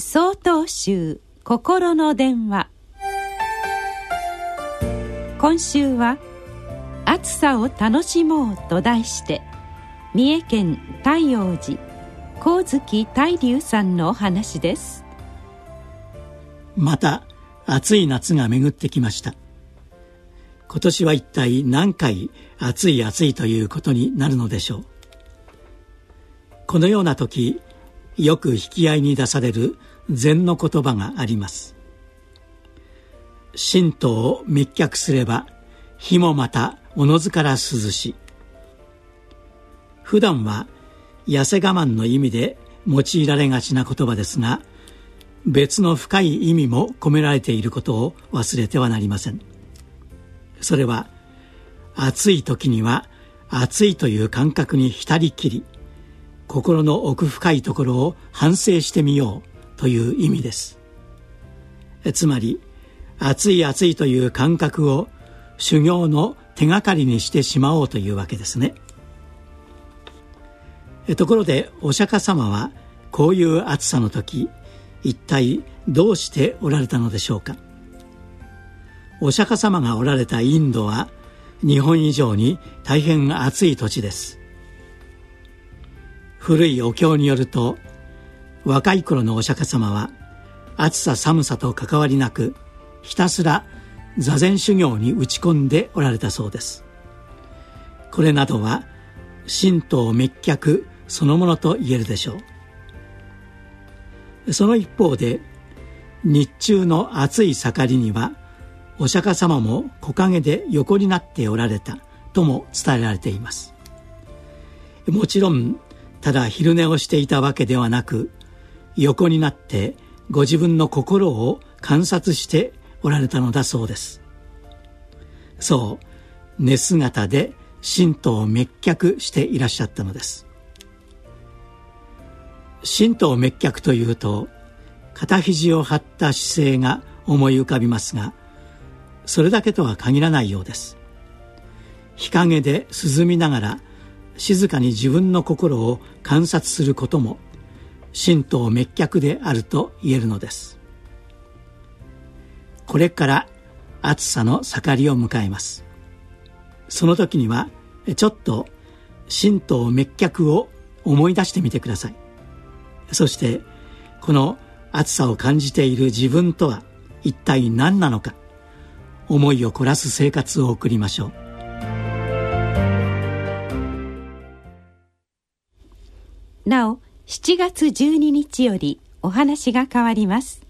総統集心の電話。今週は「暑さを楽しもう」と題して三重県太陽寺光月大龍さんのお話です。また暑い夏が巡ってきました。今年は一体何回暑い暑いということになるのでしょう。このような時よく引き合いに出される禅の言葉があります。神道を密脚すれば火もまたおのずから涼し普段は痩せ我慢の意味で用いられがちな言葉ですが別の深い意味も込められていることを忘れてはなりません。それは暑い時には暑いという感覚に浸りきり心の奥深いところを反省してみよう。という意味です。つまり暑い暑いという感覚を修行の手がかりにしてしまおうというわけですね。ところでお釈迦様はこういう暑さの時一体どうしておられたのでしょうか。お釈迦様がおられたインドは日本以上に大変暑い土地です。古いお経によると若い頃のお釈迦様は暑さ寒さと関わりなくひたすら座禅修行に打ち込んでおられたそうです。これなどは神道滅却そのものと言えるでしょう。その一方で日中の暑い盛りにはお釈迦様も木陰で横になっておられたとも伝えられています。もちろんただ昼寝をしていたわけではなく横になってご自分の心を観察しておられたのだそうです。そう寝姿で神道を滅却していらっしゃったのです。神道滅却というと肩肘を張った姿勢が思い浮かびますがそれだけとは限らないようです。日陰で涼みながら静かに自分の心を観察することも神道滅却であると言えるのです。これから暑さの盛りを迎えます。その時にはちょっと神道滅却を思い出してみてください。そしてこの暑さを感じている自分とは一体何なのか思いを凝らす生活を送りましょう。なお7月12日よりお話が変わります。